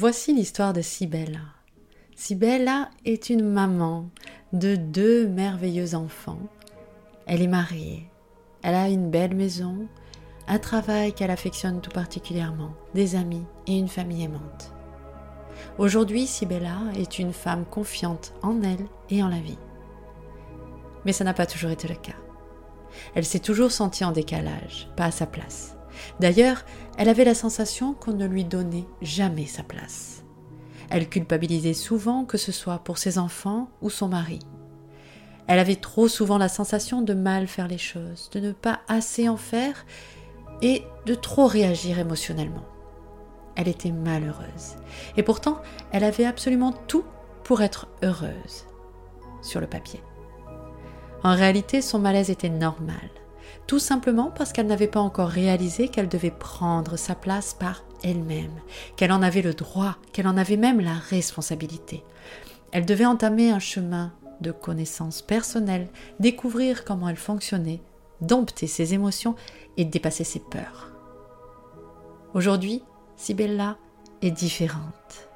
Voici l'histoire de Sibella. Sibella est une maman de deux merveilleux enfants. Elle est mariée, elle a une belle maison, un travail qu'elle affectionne tout particulièrement, des amis et une famille aimante. Aujourd'hui, Sibella est une femme confiante en elle et en la vie. Mais ça n'a pas toujours été le cas. Elle s'est toujours sentie en décalage, pas à sa place. D'ailleurs, elle avait la sensation qu'on ne lui donnait jamais sa place. Elle culpabilisait souvent, que ce soit pour ses enfants ou son mari. Elle avait trop souvent la sensation de mal faire les choses, de ne pas assez en faire et de trop réagir émotionnellement. Elle était malheureuse. Et pourtant, elle avait absolument tout pour être heureuse, sur le papier. En réalité, son malaise était normal, tout simplement parce qu'elle n'avait pas encore réalisé qu'elle devait prendre sa place par elle-même, qu'elle en avait le droit, qu'elle en avait même la responsabilité. Elle devait entamer un chemin de connaissance personnelle, découvrir comment elle fonctionnait, dompter ses émotions et dépasser ses peurs. Aujourd'hui, Sibella est différente.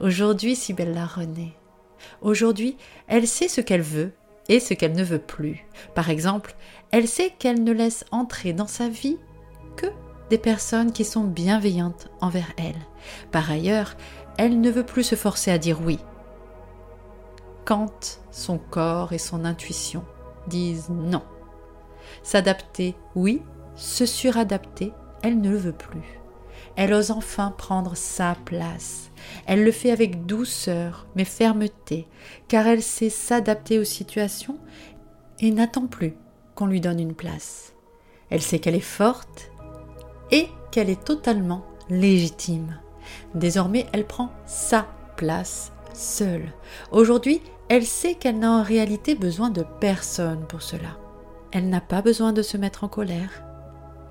Aujourd'hui, Sibella renaît. Aujourd'hui, elle sait ce qu'elle veut et ce qu'elle ne veut plus. Par exemple, elle sait qu'elle ne laisse entrer dans sa vie que des personnes qui sont bienveillantes envers elle. Par ailleurs, elle ne veut plus se forcer à dire oui. Quand son corps et son intuition disent non. S'adapter, oui, se suradapter, elle ne le veut plus. Elle ose enfin prendre sa place. Elle le fait avec douceur, mais fermeté, car elle sait s'adapter aux situations et n'attend plus qu'on lui donne une place. Elle sait qu'elle est forte et qu'elle est totalement légitime. Désormais, elle prend sa place seule. Aujourd'hui, elle sait qu'elle n'a en réalité besoin de personne pour cela. Elle n'a pas besoin de se mettre en colère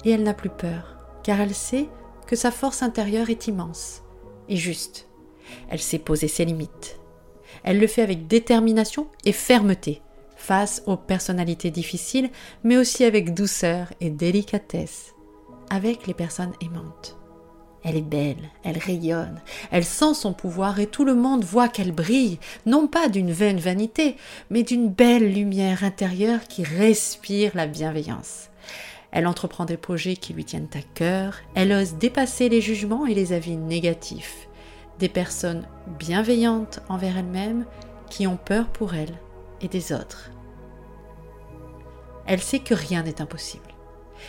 et elle n'a plus peur, car elle sait que sa force intérieure est immense et juste. Elle sait poser ses limites. Elle le fait avec détermination et fermeté, face aux personnalités difficiles, mais aussi avec douceur et délicatesse, avec les personnes aimantes. Elle est belle, elle rayonne, elle sent son pouvoir et tout le monde voit qu'elle brille, non pas d'une vaine vanité, mais d'une belle lumière intérieure qui respire la bienveillance. Elle entreprend des projets qui lui tiennent à cœur, elle ose dépasser les jugements et les avis négatifs, des personnes bienveillantes envers elle-même qui ont peur pour elle et des autres. Elle sait que rien n'est impossible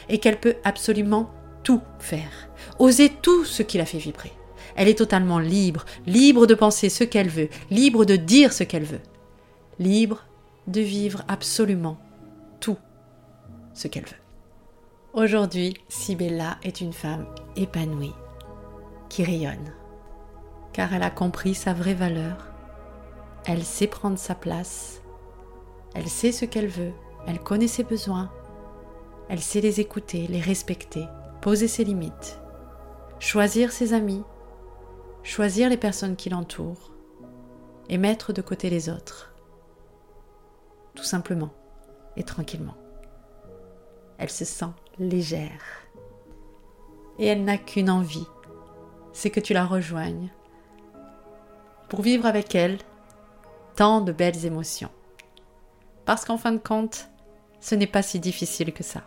et qu'elle peut absolument tout faire, oser tout ce qui la fait vibrer. Elle est totalement libre, libre de penser ce qu'elle veut, libre de dire ce qu'elle veut, libre de vivre absolument tout ce qu'elle veut. Aujourd'hui, Sibella est une femme épanouie, qui rayonne, car elle a compris sa vraie valeur, elle sait prendre sa place, elle sait ce qu'elle veut, elle connaît ses besoins, elle sait les écouter, les respecter, poser ses limites, choisir ses amis, choisir les personnes qui l'entourent. Et mettre de côté les autres, tout simplement et tranquillement. Elle se sent légère. Et elle n'a qu'une envie, c'est que tu la rejoignes pour vivre avec elle tant de belles émotions. Parce qu'en fin de compte, ce n'est pas si difficile que ça.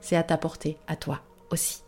C'est à ta portée, à toi aussi.